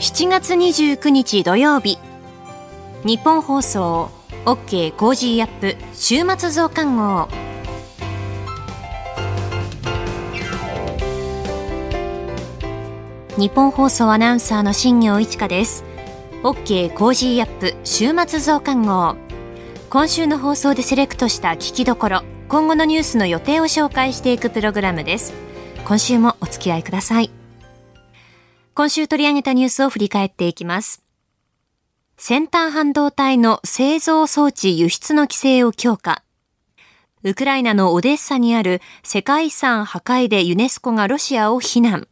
7月29日土曜日。ニッポン放送 OK Cozy up 週末増刊号。ニッポン放送アナウンサーの新行市佳です。OK Cozy up 週末増刊号。今週の放送でセレクトした聞きどころ今後のニュースの予定を紹介していくプログラムです。今週もお付き合いください。今週取り上げたニュースを振り返っていきます。先端半導体の製造装置輸出の規制を強化。ウクライナのオデッサにある世界遺産破壊でユネスコがロシアを非難。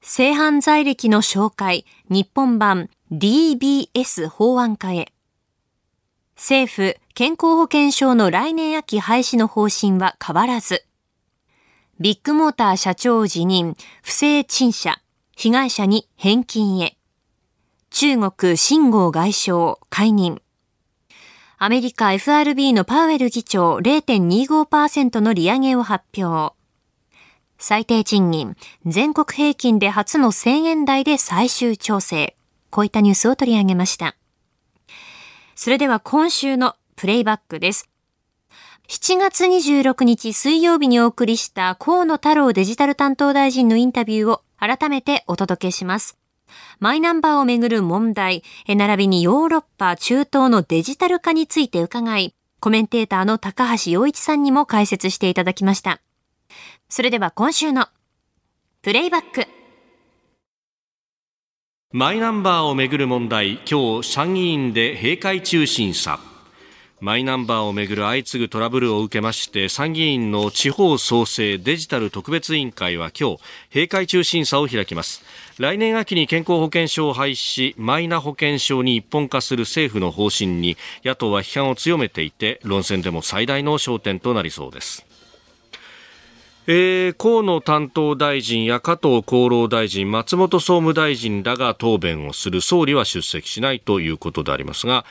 性犯罪歴の紹介、日本版 DBS 法案化へ。政府健康保険証の来年秋廃止の方針は変わらず。ビッグモーター社長辞任、不正陳謝。被害者に返金へ。中国、新豪外相、解任。アメリカ FRB のパウエル議長0.25%の利上げを発表。最低賃金、全国平均で初の1000円台で最終調整。こういったニュースを取り上げました。それでは今週のプレイバックです。7月26日水曜日にお送りした河野太郎デジタル担当大臣のインタビューを改めてお届けします。マイナンバーをめぐる問題、並びにヨーロッパ、中東のデジタル化について伺い、コメンテーターの高橋洋一さんにも解説していただきました。それでは今週のプレイバック。マイナンバーをめぐる問題、今日参議院で閉会中審査。マイナンバーをめぐる相次ぐトラブルを受けまして参議院の地方創生デジタル特別委員会は今日閉会中審査を開きます。来年秋に健康保険証を廃止しマイナ保険証に一本化する政府の方針に野党は批判を強めていて論戦でも最大の焦点となりそうです。えー、河野担当大臣や加藤厚労大臣、松本総務大臣らが答弁をする。総理は出席しないということでありますが、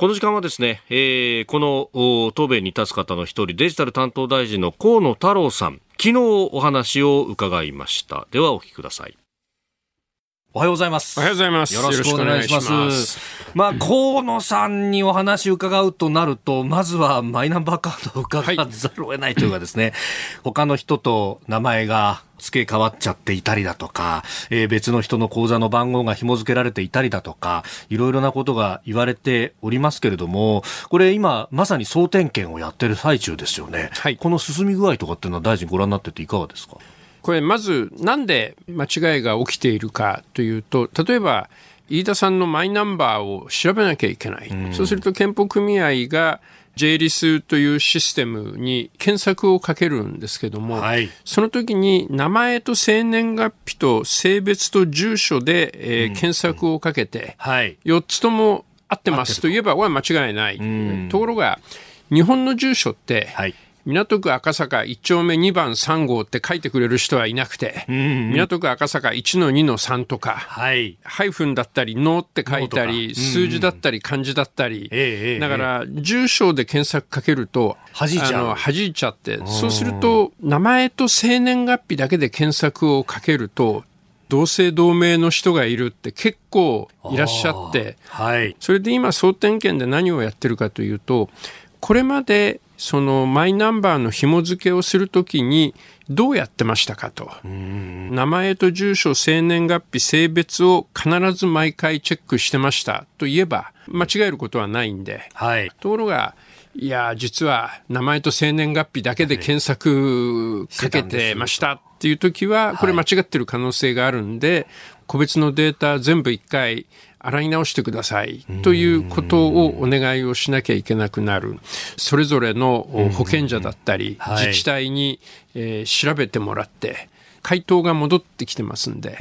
この時間はですね、えー、この答弁に立つ方の一人、デジタル担当大臣の河野太郎さん、昨日お話を伺いました。ではお聞きください。おはようございます。おはようございます。よろしくお願いします。ますまあ、河野さんにお話伺うとなると、まずはマイナンバーカードを伺わざるを得ないというかですね、はい、他の人と名前が付け替わっちゃっていたりだとか、えー、別の人の口座の番号が紐付けられていたりだとか、いろいろなことが言われておりますけれども、これ今、まさに総点検をやってる最中ですよね。はい、この進み具合とかっていうのは大臣ご覧になってていかがですか？これまずなんで間違いが起きているかというと、例えば飯田さんのマイナンバーを調べなきゃいけない。うそうすると健保組合が J リスというシステムに検索をかけるんですけども、はい、その時に名前と生年月日と性別と住所で、えー、検索をかけて、はい、4つとも合ってます。と。言えば、これは間違いない。ところが、日本の住所って、はい港区赤坂1丁目2番3号って書いてくれる人はいなくて、うんうん、港区赤坂1の2の3とか、はい、ハイフンだったり、のって書いたり、数字だったり、漢字だったり、えだから、住所で検索かけると、弾いちゃう。弾いちゃって、そうすると、名前と生年月日だけで検索をかけると、同姓同名の人がいるって結構いらっしゃって、はい、それで今総点検で何をやってるかというと、これまでそのマイナンバーの紐付けをするときにどうやってましたかと。名前と住所、生年月日、性別を必ず毎回チェックしてましたと言えば間違えることはないんで。はい、ところが、いや、実は名前と生年月日だけで検索かけてましたっていう時は、これ間違ってる可能性があるんで、個別のデータ全部一回洗い直してください。ということをお願いをしなきゃいけなくなる。それぞれの保険者だったり、自治体に、え調べてもらって、回答が戻ってきてますんで、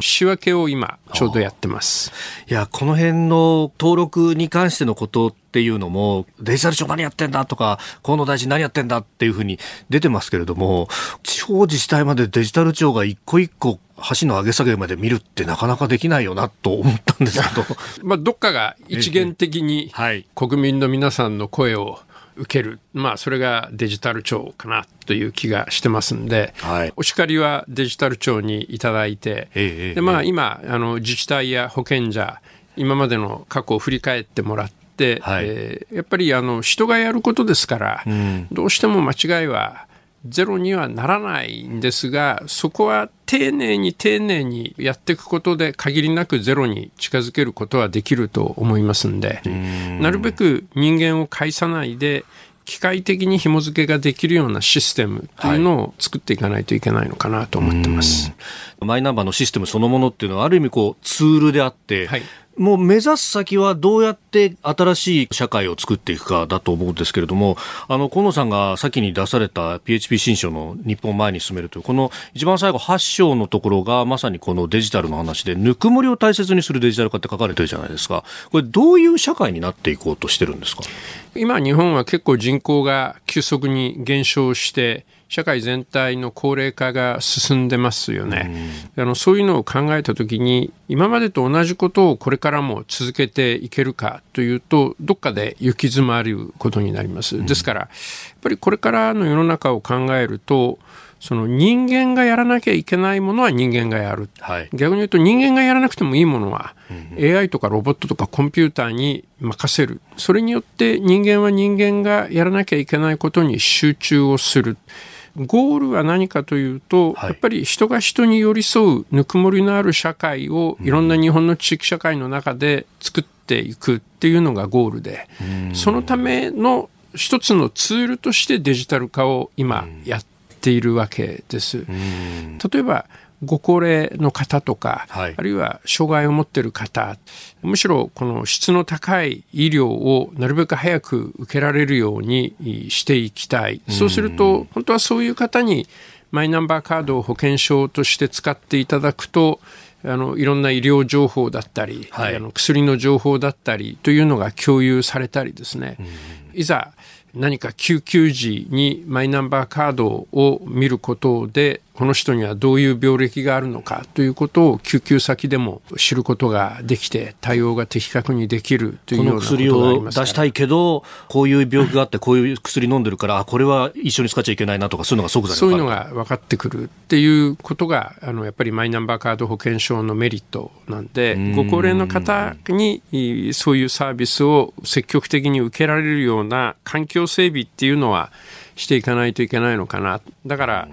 仕分けを今、ちょうどやってます。いや、この辺の登録に関してのことっていうのも、デジタル庁何やってんだとか、河野大臣何やってんだっていうふうに出てますけれども、地方自治体までデジタル庁が一個一個橋の上げ下げまで見るってなかなかできないよなと思ったんですけど。まあ、どっかが一元的に国民の皆さんの声を受ける。まあ、それがデジタル庁かなという気がしてますんで、はい、お叱りはデジタル庁にいただいて、で、まあ、今、あの、自治体や保険者、今までの過去を振り返ってもらって、はい、えー、やっぱりあの人がやることですから、うん、どうしても間違いはゼロにはならないんですが、そこは丁寧に丁寧にやっていくことで限りなくゼロに近づけることはできると思いますんで、ん。なるべく人間を介さないで、機械的に紐付けができるようなシステムというのを作っていかないといけないのかなと思ってます。マイナンバーのシステムそのものっていうのはある意味こうツールであって、はい、もう目指す先はどうやって新しい社会を作っていくかだと思うんですけれども、あの、河野さんが先に出された PHP 新書の日本前に進めるという、この一番最後8章のところがまさにこのデジタルの話で、ぬくもりを大切にするデジタル化って書かれてるじゃないですか。これどういう社会になっていこうとしてるんですか？今日本は結構人口が急速に減少して、社会全体の高齢化が進んでますよね。あのそういうのを考えたときに、今までと同じことをこれからも続けていけるかというと、どっかで行き詰まることになります。ですから、やっぱりこれからの世の中を考えると、その人間がやらなきゃいけないものは人間がやる、はい、逆に言うと人間がやらなくてもいいものは、うん、AI とかロボットとかコンピューターに任せるそれによって人間は人間がやらなきゃいけないことに集中をする。ゴールは何かというと、はい、やっぱり人が人に寄り添うぬくもりのある社会をいろんな日本の地域社会の中で作っていくっていうのがゴールで、そのための一つのツールとしてデジタル化を今やっているわけです。例えばご高齢の方とか、はい、あるいは障害を持っている方、むしろこの質の高い医療をなるべく早く受けられるようにしていきたい。そうすると、本当はそういう方にマイナンバーカードを保険証として使っていただくと、あのいろんな医療情報だったり、はい、あの薬の情報だったりというのが共有されたりですね、いざ何か救急時にマイナンバーカードを見ることでこの人にはどういう病歴があるのかということを救急先でも知ることができて対応が的確にできるというようなことがありますこの薬を出したいけどこういう病気があってこういう薬飲んでるからこれは一緒に使っちゃいけないなとかそういうのが即座にそういうのが分かってくるっていうことがあのやっぱりマイナンバーカード保険証のメリットなんでご高齢の方にそういうサービスを積極的に受けられるような環境整備っていうのはしていかないといけないのかな。だから、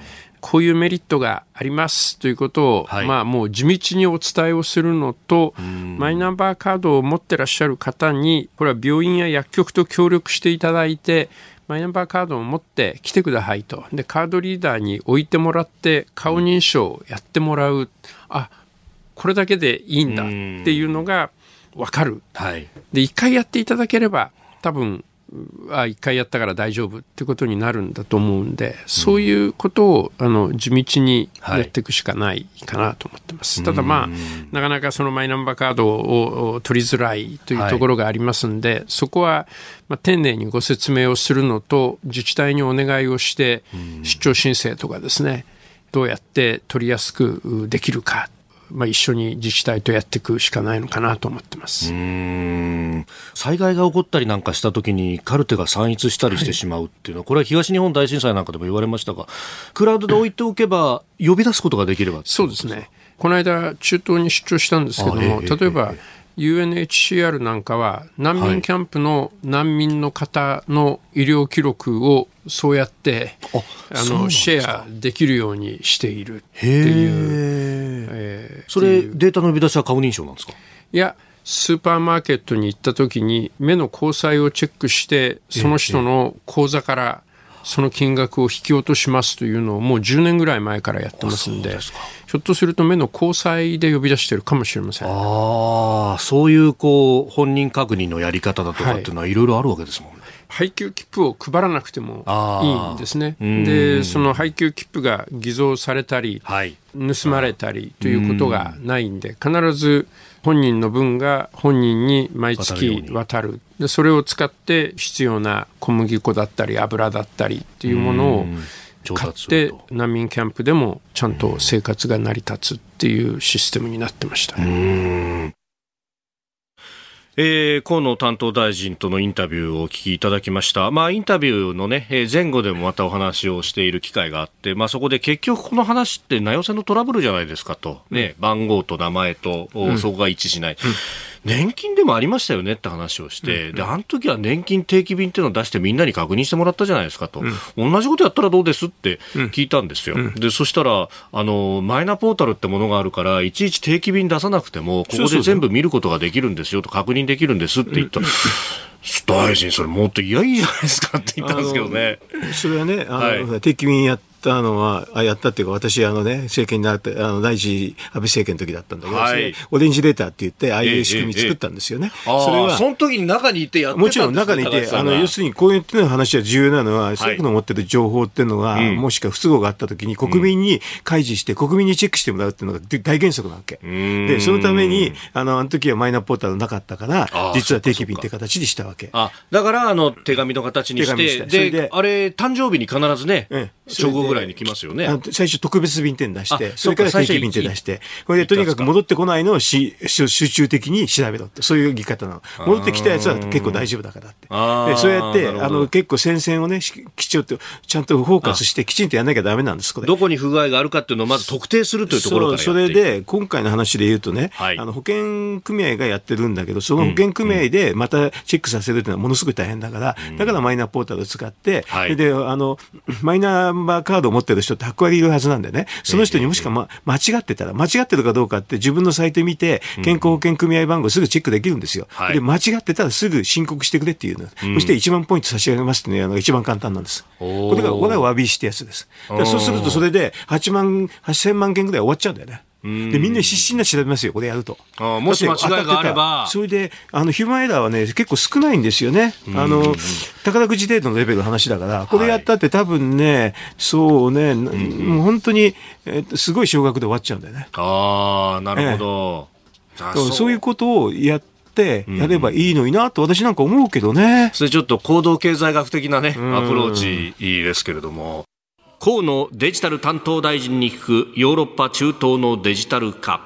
こういうメリットがありますということを、はい、まあもう地道にお伝えをするのと、マイナンバーカードを持ってらっしゃる方に、これは病院や薬局と協力していただいて、マイナンバーカードを持って来てくださいと。で、カードリーダーに置いてもらって、顔認証をやってもらう。あ、これだけでいいんだっていうのが分かる。はい、で、一回やっていただければ、多分あ一回やったから大丈夫ってことになるんだと思うんで、そういうことをあの地道にやっていくしかないかなと思ってます。はい、ただまあ、なかなかそのマイナンバーカードを取りづらいというところがありますんで、はい、そこは、まあ、丁寧にご説明をするのと、自治体にお願いをして、出張申請とかですね、どうやって取りやすくできるかまあ、一緒に自治体とやっていくしかないのかなと思ってます。災害が起こったりなんかしたときに、カルテが散逸したりしてしまうっていうのは、はい、これは東日本大震災なんかでも言われましたが、クラウドで置いておけば、呼び出すことができればそうですね、この間、中東に出張したんですけども、例えば、UNHCR なんかは難民キャンプの難民の方の医療記録をそうやってあのシェアできるようにしているっていう、えー、それデータの呼び出しは顔認証なんですか？いやスーパーマーケットに行った時に目の交際をチェックしてその人の口座からその金額を引き落としますというのをもう10年ぐらい前からやってますんでひょっとすると目の交際で呼び出してるかもしれません。ああそういうこう本人確認のやり方だとかっていうのはい。ろいろあるわけですもんね、配給切符を配らなくてもいいんですね。で、その配給切符が偽造されたり、はい、盗まれたりということがないんで、必ず本人の分が本人に毎月渡る。で、それを使って必要な小麦粉だったり油だったりっていうものを買って難民キャンプでもちゃんと生活が成り立つっていうシステムになってましたね。えー、河野担当大臣とのインタビューをお聞きいただきました。まあ、インタビューのね、前後でもまたお話をしている機会があって、まあ、そこで結局この話って名寄せのトラブルじゃないですかと。ね、番号と名前と、そこが一致しない。うん年金でもありましたよねって話をして、うんうん、で、あの時は年金定期便っていうのを出してみんなに確認してもらったじゃないですかと、うん、同じことやったらどうですって聞いたんですよ。うん、で、そしたら、あの、マイナポータルってものがあるから、いちいち定期便出さなくても、ここで全部見ることができるんですよと、確認できるんですって言った。大臣、それもっと嫌いいじゃないですかって言ったんですけどね。それはね、あの、はい、定期便やったのは、あやったっていうか、私、あのね、政権になって、あの、第一安倍政権の時だったんだけど、はい、オレンジレーターって言って、ああいう仕組み作ったんですよね。えええ、それは。その時に中にいてやってもちろん中にいて、あの、要するにこういう話は重要なのは、政府の持ってる情報っていうのが、もしか不都合があった時に国民に開示して、国民にチェックしてもらうっていうのが大原則なわけ。で、そのために、あの、あの時はマイナポータルなかったから、実は定期便って形にしたわけ。あ、だから、あの、手紙の形にして、で、あれ、誕生日に必ずね、正午ぐらいに来ますよね。最初特別便って出して、それから定期便って出して、これでとにかく戻ってこないのをし集中的に調べろって、そういう言い方なの。戻ってきたやつは結構大丈夫だからって。でそうやって、あの、結構戦線をね、きちんと、ちゃんとフォーカスしてきちんとやらなきゃだめなんです、これ。どこに不具合があるかっていうのをまず特定するというところからそれで、今回の話で言うとね、はい、あの保険組合がやってるんだけど、その保険組合でまたチェックさせるっていうのはものすごい大変だから、だからマイナポータルを使って、はい、で、あの、マイナンバーカードを持ってる人って8割いるはずなんでね、その人にもしか、ま、間違ってたら、間違ってるかどうかって自分のサイト見て、健康保険組合番号すぐチェックできるんですよ。で、間違ってたらすぐ申告してくれっていうの。そして1万ポイント差し上げますっていうのが一番簡単なんです。これが、これは詫びしてやつです。そうするとそれで8万、8000万件ぐらい終わっちゃうんだよね。でみんな必死になって調べますよ、これやると。あもし間違いがあれば。それで、あの、ヒューマンエラーはね、結構少ないんですよね。あの、宝くじ程度のレベルの話だから、これやったって多分ね、そうね、もう本当に、えー、すごい少額で終わっちゃうんだよね。ああ、なるほど、えー、そういうことをやって、やればいいのになと私なんか思うけどね。それちょっと行動経済学的なね、アプローチいいですけれども。河野デジタル担当大臣に聞くヨーロッパ中東のデジタル化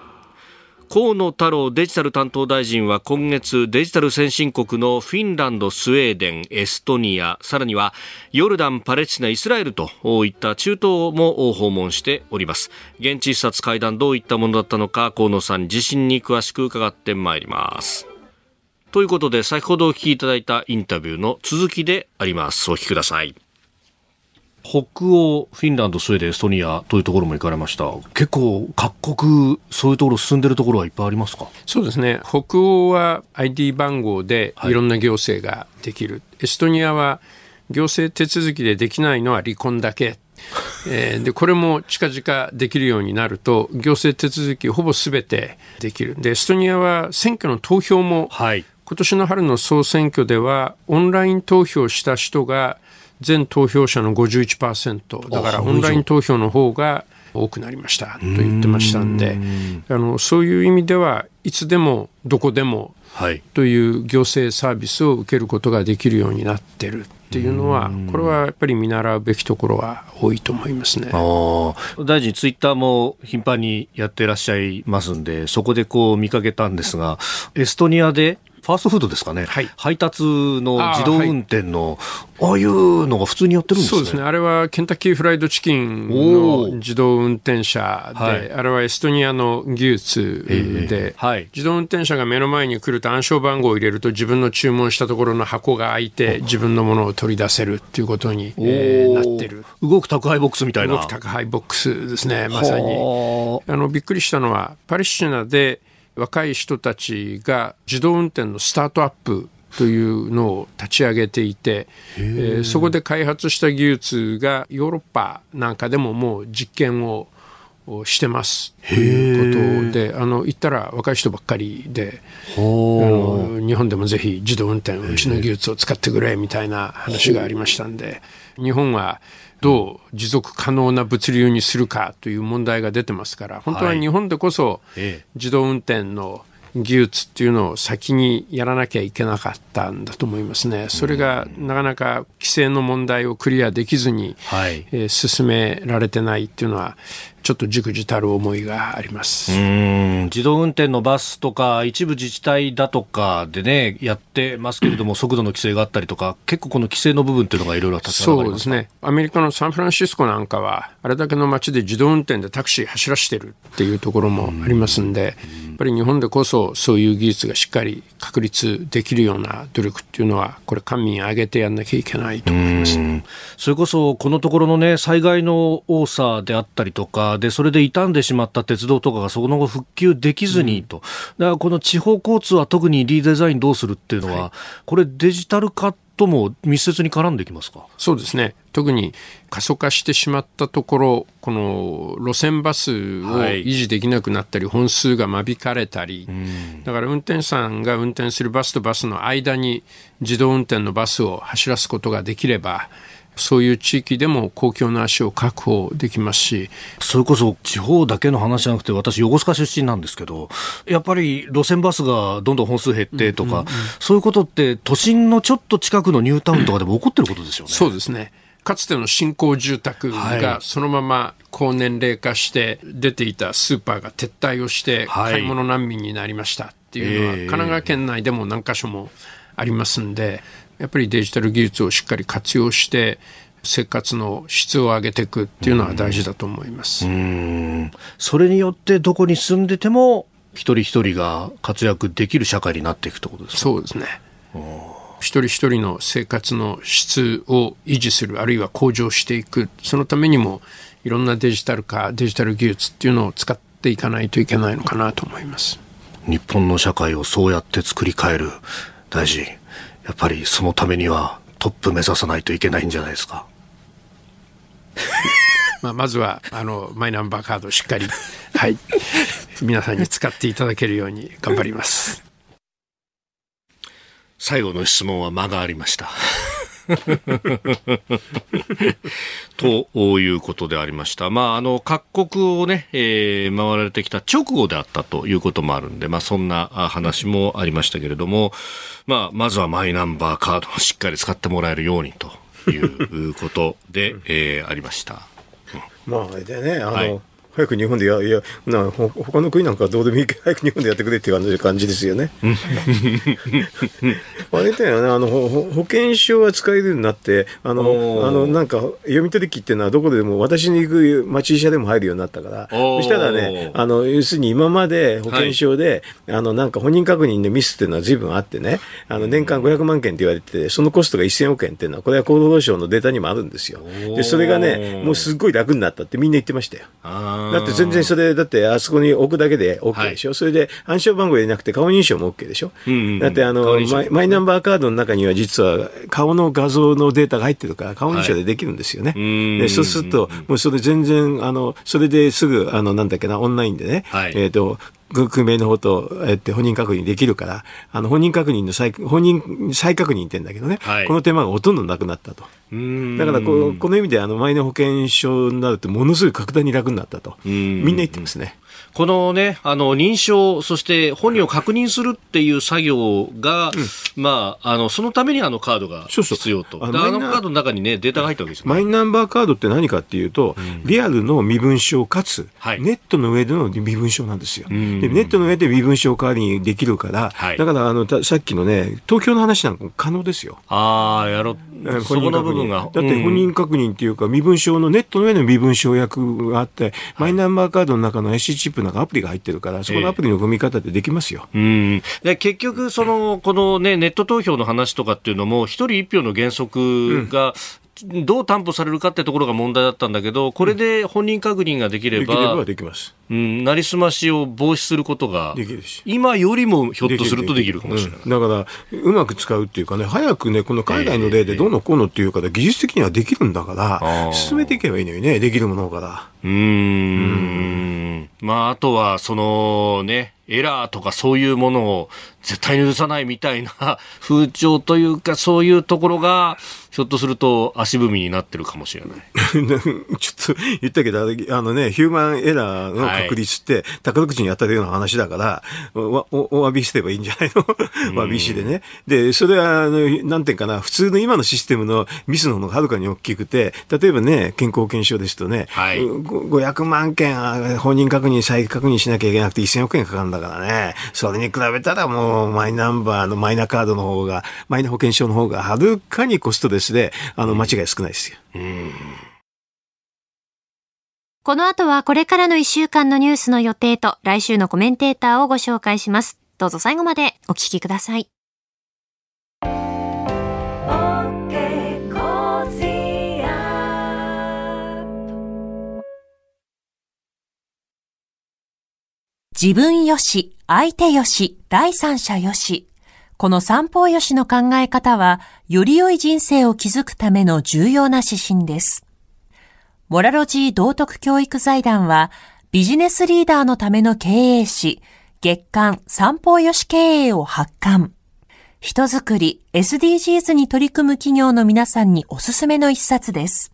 河野太郎デジタル担当大臣は今月デジタル先進国のフィンランド、スウェーデン、エストニア、さらにはヨルダン、パレスチナ、イスラエルといった中東も訪問しております。現地視察会談どういったものだったのか河野さん自身に詳しく伺ってまいります。ということで先ほどお聞きいただいたインタビューの続きであります。お聞きください。北欧、フィンランド、スウェーデン、エストニアというところも行かれました。結構、各国、そういうところ進んでるところはいっぱいありますか？そうですね。北欧は ID 番号でいろんな行政ができる。はい、エストニアは行政手続きでできないのは離婚だけ。えー、でこれも近々できるようになると行政手続きほぼすべてできるでエストニアは選挙の投票も、はい、今年の春の総選挙ではオンライン投票した人が全投票者の51%だからオンライン投票の方が多くなりましたと言ってましたんで。あのそういう意味ではいつでもどこでもという行政サービスを受けることができるようになってるっていうのはこれはやっぱり見習うべきところは多いと思いますね。大臣ツイッターも頻繁にやってらっしゃいますんでそこでこう見かけたんですがエストニアでファーストフードですかね、はい、配達の自動運転のああいうのが普通にやってるんですね。そうですね。あれはケンタッキーフライドチキンの自動運転車で、はい、あれはエストニアの技術で、えーはい、自動運転車が目の前に来ると暗証番号を入れると自分の注文したところの箱が開いて自分のものを取り出せるっていうことに、えー、なってる。動く宅配ボックスみたいな。動く宅配ボックスですね、まさに。あの、びっくりしたのは、パレスチナで若い人たちが自動運転のスタートアップというのを立ち上げていて、えー、そこで開発した技術がヨーロッパなんかでももう実験をしてます。ということであの言ったら若い人ばっかりであの日本でもぜひ自動運転うちの技術を使ってくれみたいな話がありましたんで日本はどう持続可能な物流にするかという問題が出てますから本当は日本でこそ自動運転の技術っていうのを先にやらなきゃいけなかったんだと思いますね。それがなかなか規制の問題をクリアできずに、はい、えー、進められてないっていうのはちちょっとじくじたる思いがあります。自動運転のバスとか、一部自治体だとかでね、やってますけれども、速度の規制があったりとか、結構この規制の部分っていうのがいろいろそうですね、アメリカのサンフランシスコなんかは、あれだけの街で自動運転でタクシー走らせてるっていうところもありますんで、やっぱり日本でこそ、そういう技術がしっかり確立できるような努力っていうのは、これ、官民挙げてやんなきゃいけないと思います。それこそ、このところのね、災害の多さであったりとか、で、それで傷んでしまった鉄道とかがその後復旧できずにと。うん、だからこの地方交通は特にリデザインどうするっていうのは、はい、これデジタル化とも密接に絡んできますか？そうですね。特に過疎化してしまったところ、この路線バスを維持できなくなったり、はい、本数が間引かれたり、だから運転手さんが運転するバスとバスの間に自動運転のバスを走らすことができれば、そういう地域でも公共の足を確保できますしそれこそ地方だけの話じゃなくて私横須賀出身なんですけどやっぱり路線バスがどんどん本数減ってとか、うんうんうん、そういうことって都心のちょっと近くのニュータウンとかでも起こってることですよね。そうですね。かつての新興住宅がそのまま高年齢化して出ていたスーパーが撤退をして買い物難民になりましたっていうのは神奈川県内でも何か所もありますんでやっぱりデジタル技術をしっかり活用して生活の質を上げていくっていうのは大事だと思います。それによってどこに住んでても一人一人が活躍できる社会になっていくということですか？そうですね。一人一人の生活の質を維持するあるいは向上していく。そのためにもいろんなデジタル化デジタル技術っていうのを使っていかないといけないのかなと思います。日本の社会をそうやって作り変える。大事やっぱりそのためにはトップ目指さないといけないんじゃないですか。まあ、まずはあのマイナンバーカードをしっかり、はい、皆さんに使っていただけるように頑張ります。最後の質問は間がありました。ということでありました。まあ、あの、各国をね、えー、回られてきた直後であったということもあるんで、まあ、そんな話もありましたけれども、まあ、まずはマイナンバーカードをしっかり使ってもらえるようにということで、えー、ありました。まあ、でね、あの、はい早く日本でや、いや、なほ他の国なんかどうでもいいけど、早く日本でやってくれっていう感じですよね。あれだよね、あの保険証は使えるようになって、あの、あのなんか読み取り機っていうのはどこでも私に行く町医者でも入るようになったから、そしたらね、あの、要するに今まで保険証で、はい、あの、なんか本人確認でミスっていうのは随分あってね、あの、年間500万件って言われて、そのコストが1000億円っていうのは、これは厚労省のデータにもあるんですよ。で、それがね、もうすっごい楽になったってみんな言ってましたよ。だって全然それ、だってあそこに置くだけで OK でしょ、はい、それで暗証番号入れなくて顔認証も OK でしょ、うんうん、だってあのマイナンバーカードの中には実は顔の画像のデータが入ってるから顔認証でできるんですよね。はい、でそうすると、もうそれ全然、あの、それですぐ、あの、なんだっけな、オンラインでね、はい、えっ、ー、と、区名の方と、えって本人確認できるから、あの、本人確認の再、本人再確認って言うんだけどね、はい、この手間がほとんどなくなったと。だからこ、この意味で、あの、マイナ保険証になると、ものすごい格段に楽になったと。みんな言ってますね。このね、あの、認証、そして本人を確認するっていう作業が、うん、まあ、あの、そのためにあのカードが必要と。そうそうあのカードの中にね、データが入ったわけですマイナンバーカードって何かっていうと、うん、リアルの身分証かつ、はい、ネットの上での身分証なんですよ。でネットの上で身分証代わりにできるから、はい、だからあのさっきのね、東京の話なんか可能ですよ。ああ、やろそこの部分が。だって本人確認っていうか、身分証の、ネットの上の身分証役があって、マイナンバーカードの中の IC チップなんかアプリが入ってるから、そこのアプリの組み方でできますよ。えー、うんで結局、その、このね、ネット投票の話とかっていうのも、一人一票の原則が、どう担保されるかってところが問題だったんだけど、これで本人確認ができれば、できればできます。うん、なりすましを防止することが、できるし今よりもひょっとするとできるかもしれない。うん、だから、うまく使うっていうかね、早くね、この海外の例でどうのこうのっていうから、技術的にはできるんだから、進めていけばいいのにね、できるものから。うん。まあ、あとは、そのね、エラーとかそういうものを絶対に許さないみたいな風潮というか、そういうところが、ひょっとすると足踏みになってるかもしれない。ちょっと言ったけど、あのね、ヒューマンエラーの確率って、宝くじに当たるような話だから、おお詫びすればいいんじゃないの？詫びしでね。で、それは、あの、なんていうかな、普通の今のシステムのミスの方がはるかに大きくて、例えばね、健康保険証ですとね、はい、500万件本人確認、再確認しなきゃいけなくて1000億円かかるんだからね。それに比べたらもう、マイナンバーのマイナカードの方が、マイナ保険証の方がはるかにコストでスで、あの、間違い少ないですよ。この後はこれからの1週間のニュースの予定と来週のコメンテーターをご紹介します。どうぞ最後までお聞きください。自分よし、相手よし、第三者よし。この三方よしの考え方は、より良い人生を築くための重要な指針です。モラロジー道徳教育財団は、ビジネスリーダーのための経営誌、月刊三方よし経営を発刊。人づくり、SDGs に取り組む企業の皆さんにおすすめの一冊です。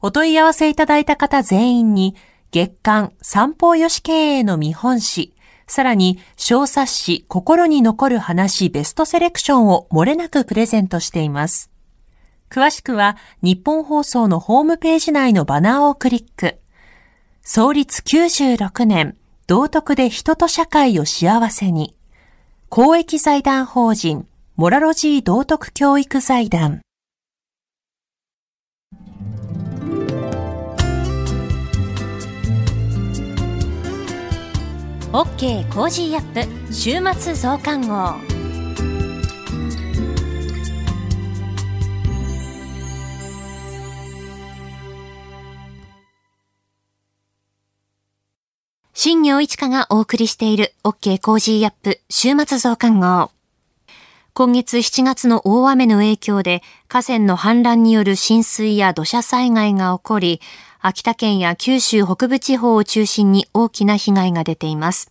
お問い合わせいただいた方全員に、月刊三方よし経営の見本誌、さらに、小冊子心に残る話ベストセレクションを漏れなくプレゼントしています。詳しくは、ニッポン放送のホームページ内のバナーをクリック。創立96年、道徳で人と社会を幸せに。公益財団法人、モラロジー道徳教育財団。OK Cozy up 週末増刊号新行市佳がお送りしている OK コージーアップ週末増刊号今月7月の大雨の影響で河川の氾濫による浸水や土砂災害が起こり、秋田県や九州北部地方を中心に大きな被害が出ています。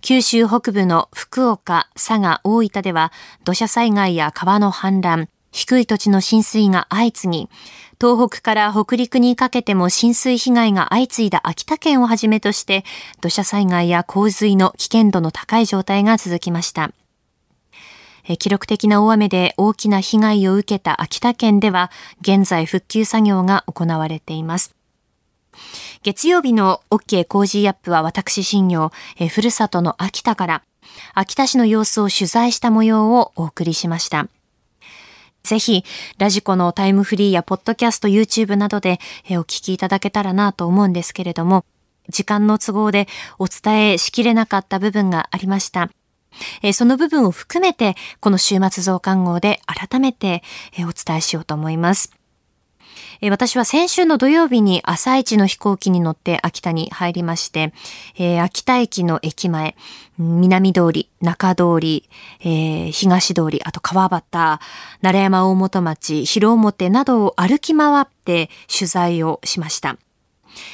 九州北部の福岡、佐賀、大分では土砂災害や川の氾濫、低い土地の浸水が相次ぎ、東北から北陸にかけても浸水被害が相次いだ秋田県をはじめとして、土砂災害や洪水の危険度の高い状態が続きました。記録的な大雨で大きな被害を受けた秋田県では、現在復旧作業が行われています。月曜日の OK Cozy up は私新行、えふるさとの秋田から、秋田市の様子を取材した模様をお送りしました。ぜひ、ラジコのタイムフリーやポッドキャスト、YouTube などでお聞きいただけたらなと思うんですけれども、時間の都合でお伝えしきれなかった部分がありました。その部分を含めて、この週末増刊号で改めて、お伝えしようと思います。え私は先週の土曜日に朝一の飛行機に乗って秋田に入りまして、えー、秋田駅の駅前、南通り、中通り、えー、東通り、あと川端、奈良山大本町、広表などを歩き回って取材をしました。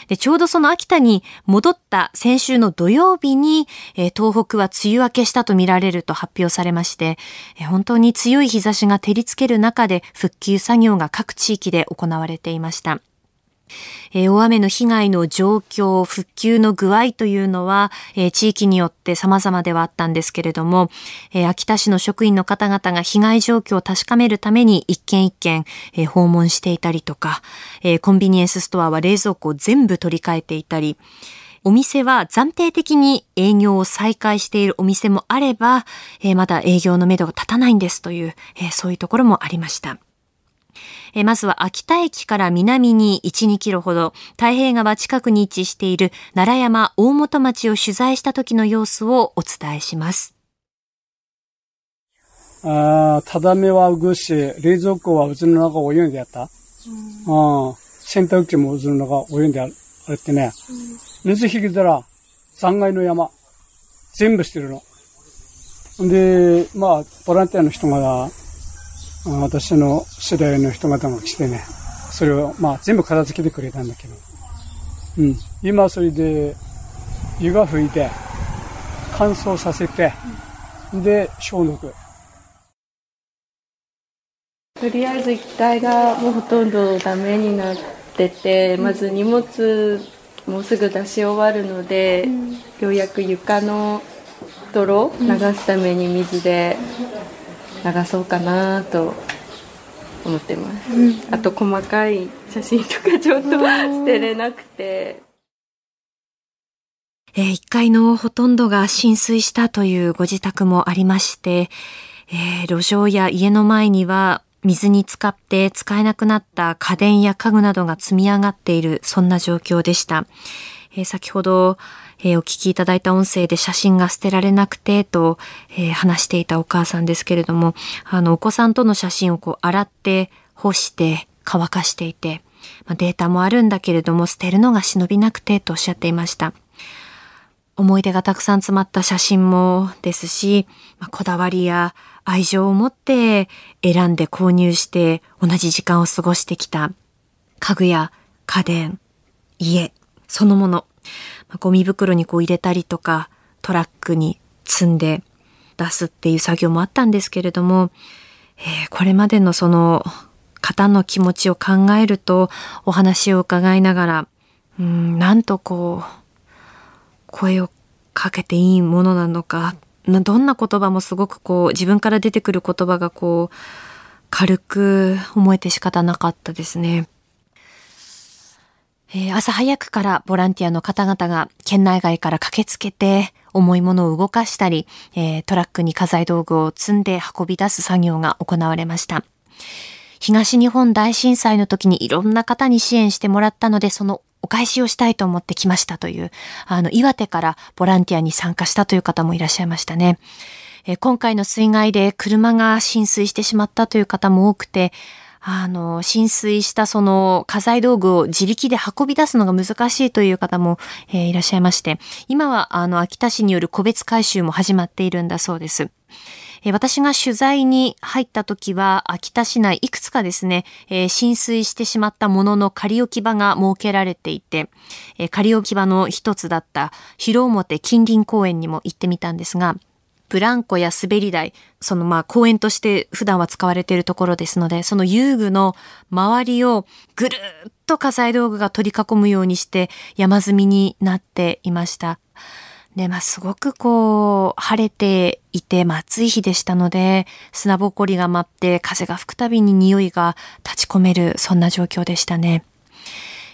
で、ちょうどその秋田に戻った先週の土曜日に、えー、東北は梅雨明けしたとみられると発表されまして、えー、本当に強い日差しが照りつける中で復旧作業が各地域で行われていました。え、大雨の被害の状況、復旧の具合というのは、え、地域によって様々ではあったんですけれども、え、秋田市の職員の方々が被害状況を確かめるために一軒一軒、え訪問していたりとか、えコンビニエンスストアは冷蔵庫を全部取り替えていたり、お店は暫定的に営業を再開しているお店もあれば、え、まだ営業のめどが立たないんですという、え、そういうところもありました。えまずは秋田駅から南に1、2キロほど、太平川近くに位置している奈良山大本町を取材した時の様子をお伝えします。ああ、ただめはぐし、冷蔵庫は渦の中泳いでやった。うん。洗濯機も渦の中泳いであれってね。水引きたら、残骸の山。全部してるの。で、まあ、ボランティアの人が私の世代の人方が来てね、それを、まあ、全部片付けてくれたんだけど、うん。今それで、湯が吹いて、乾燥させて、で、消毒。とりあえず1階がもうほとんどダメになってて、まず荷物もうすぐ出し終わるので、ようやく床の泥流すために水で流そうかなと思ってます、うん、あと細かい写真とかちょっと捨てれなくて。えー、1階のほとんどが浸水したというご自宅もありまして、えー、路上や家の前には水に浸かって使えなくなった家電や家具などが積み上がっている、そんな状況でした。えー、先ほど、えー、お聞きいただいた音声で写真が捨てられなくてと、えー、話していたお母さんですけれども、あの、お子さんとの写真をこう洗って干して乾かしていて、まあ、データもあるんだけれども捨てるのが忍びなくてとおっしゃっていました。思い出がたくさん詰まった写真もですし、まあ、こだわりや愛情を持って選んで購入して同じ時間を過ごしてきた家具や家電、家そのもの、ゴミ袋にこう入れたりとかトラックに積んで出すっていう作業もあったんですけれども、えー、これまでのその方の気持ちを考えるとお話を伺いながら、うん、なんとこう、声をかけていいものなのか、どんな言葉もすごくこう自分から出てくる言葉がこう軽く思えて仕方なかったですね。朝早くからボランティアの方々が県内外から駆けつけて重いものを動かしたり、トラックに家財道具を積んで運び出す作業が行われました。東日本大震災の時にいろんな方に支援してもらったので、そのお返しをしたいと思ってきましたという、あの、岩手からボランティアに参加したという方もいらっしゃいましたね。今回の水害で車が浸水してしまったという方も多くて、あの、浸水したその家財道具を自力で運び出すのが難しいという方も、えー、いらっしゃいまして、今はあの、秋田市による個別回収も始まっているんだそうです。私が取材に入った時は、秋田市内いくつかですね、えー、浸水してしまったものの仮置き場が設けられていて、え、仮置き場の一つだった広表近隣公園にも行ってみたんですが、ブランコや滑り台、そのまあ公園として普段は使われているところですので、その遊具の周りをぐるっと火災道具が取り囲むようにして山積みになっていました。で、まあ、すごくこう、晴れていて、まあ、暑い日でしたので、砂ぼこりが舞って風が吹くたびに匂いが立ち込める、そんな状況でしたね。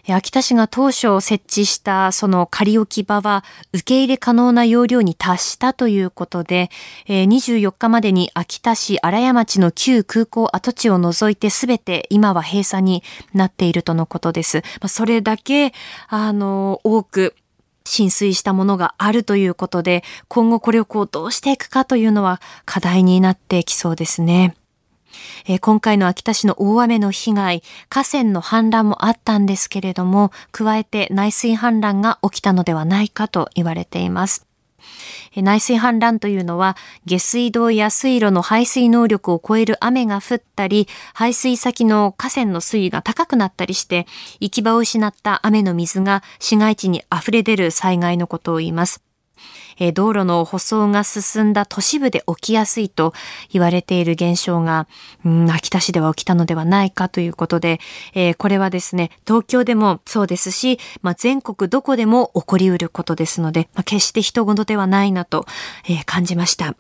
秋田市が当初設置したその仮置き場は受け入れ可能な容量に達したということで、24日までに秋田市荒谷町の旧空港跡地を除いてすべて今は閉鎖になっているとのことです。それだけ、あの、多く浸水したものがあるということで、今後これをこうどうしていくかというのは課題になってきそうですね。えー、今回の秋田市の大雨の被害、河川の氾濫もあったんですけれども、加えて内水氾濫が起きたのではないかと言われています。内水氾濫というのは下水道や水路の排水能力を超える雨が降ったり排水先の河川の水位が高くなったりして行き場を失った雨の水が市街地に溢れ出る災害のことを言います。え道路の舗装が進んだ都市部で起きやすいと言われている現象が、うん、秋田市では起きたのではないかということで、えー、これはですね、東京でもそうですし、まあ、全国どこでも起こりうることですので、まあ、決して人事ではないなと、えー、感じました。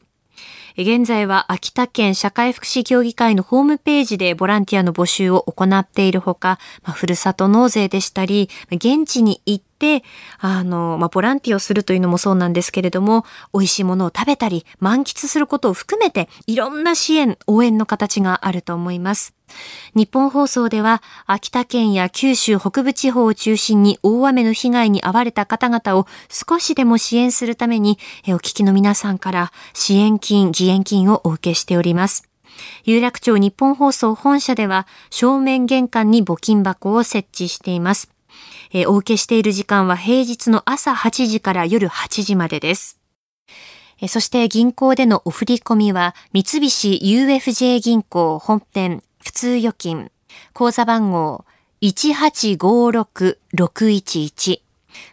現在は秋田県社会福祉協議会のホームページでボランティアの募集を行っているほか、まあ、ふるさと納税でしたり、現地に行って、あの、まあ、ボランティアをするというのもそうなんですけれども、美味しいものを食べたり、満喫することを含めて、いろんな支援、応援の形があると思います。日本放送では、秋田県や九州北部地方を中心に大雨の被害に遭われた方々を少しでも支援するために、お聞きの皆さんから支援金、義援金をお受けしております。有楽町日本放送本社では正面玄関に募金箱を設置しています。お受けしている時間は平日の朝8時から夜8時までです。そして銀行でのお振込みは三菱 UFJ 銀行本店普通預金、口座番号1856611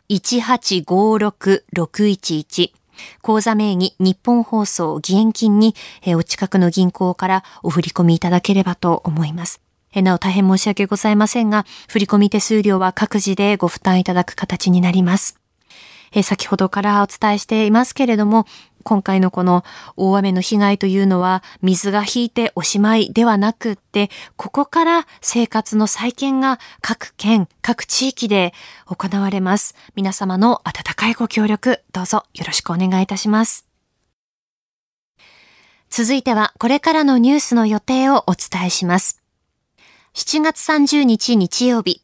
1856611口座名義日本放送義援金に、お近くの銀行からお振り込みいただければと思います。なお大変申し訳ございませんが、振込手数料は各自でご負担いただく形になります。先ほどからお伝えしていますけれども、今回のこの大雨の被害というのは水が引いておしまいではなくって、ここから生活の再建が各県、各地域で行われます。皆様の温かいご協力、どうぞよろしくお願いいたします。続いてはこれからのニュースの予定をお伝えします。7月30日日曜日、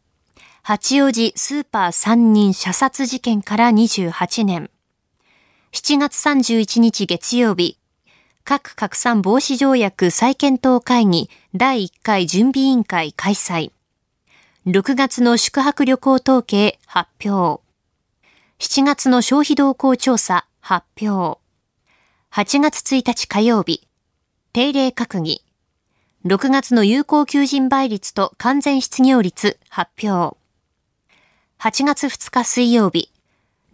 八王子スーパー3人射殺事件から28年。7月31日月曜日、核拡散防止条約再検討会議第1回準備委員会開催。6月の宿泊旅行統計発表。7月の消費動向調査発表。8月1日火曜日、定例閣議。6月の有効求人倍率と完全失業率発表。8月2日水曜日、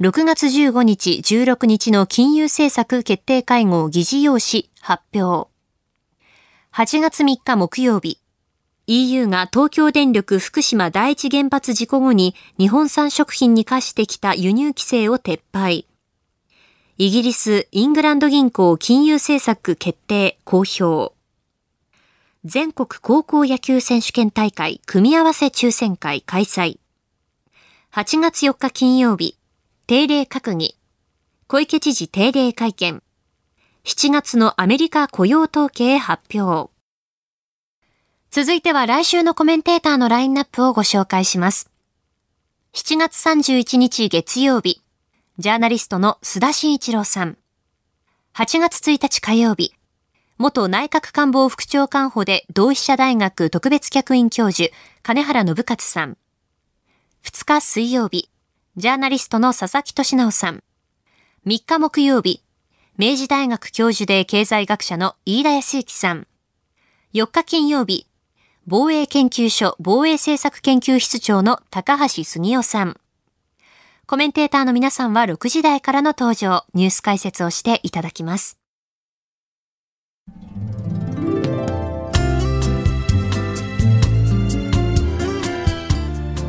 6月15日、16日の金融政策決定会合議事要旨発表。8月3日木曜日、EU が東京電力福島第一原発事故後に日本産食品に課してきた輸入規制を撤廃。イギリス、イングランド銀行金融政策決定公表。全国高校野球選手権大会組み合わせ抽選会開催。8月4日金曜日、定例閣議、小池知事定例会見、7月のアメリカ雇用統計発表。続いては来週のコメンテーターのラインナップをご紹介します。7月31日月曜日、ジャーナリストの須田慎一郎さん。8月1日火曜日、元内閣官房副長官補で同志社大学特別客員教授、金原信勝さん。2日水曜日、ジャーナリストの佐々木俊直さん。3日木曜日、明治大学教授で経済学者の飯田康之さん。4日金曜日、防衛研究所防衛政策研究室長の高橋杉雄さん。コメンテーターの皆さんは6時台からの登場、ニュース解説をしていただきます。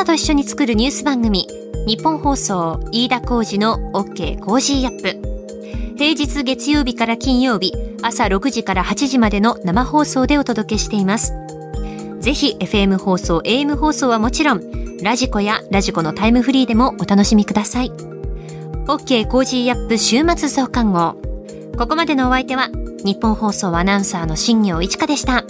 なたと一緒に作るニュース番組、ニッポン放送、飯田浩司の OK Cozy up。平日月曜日から金曜日、朝6時から8時までの生放送でお届けしています。ぜひ FM 放送、AM 放送はもちろん、ラジコやラジコのタイムフリーでもお楽しみください。OK Cozy up 週末増刊号。ここまでのお相手は、ニッポン放送アナウンサーの新行市佳でした。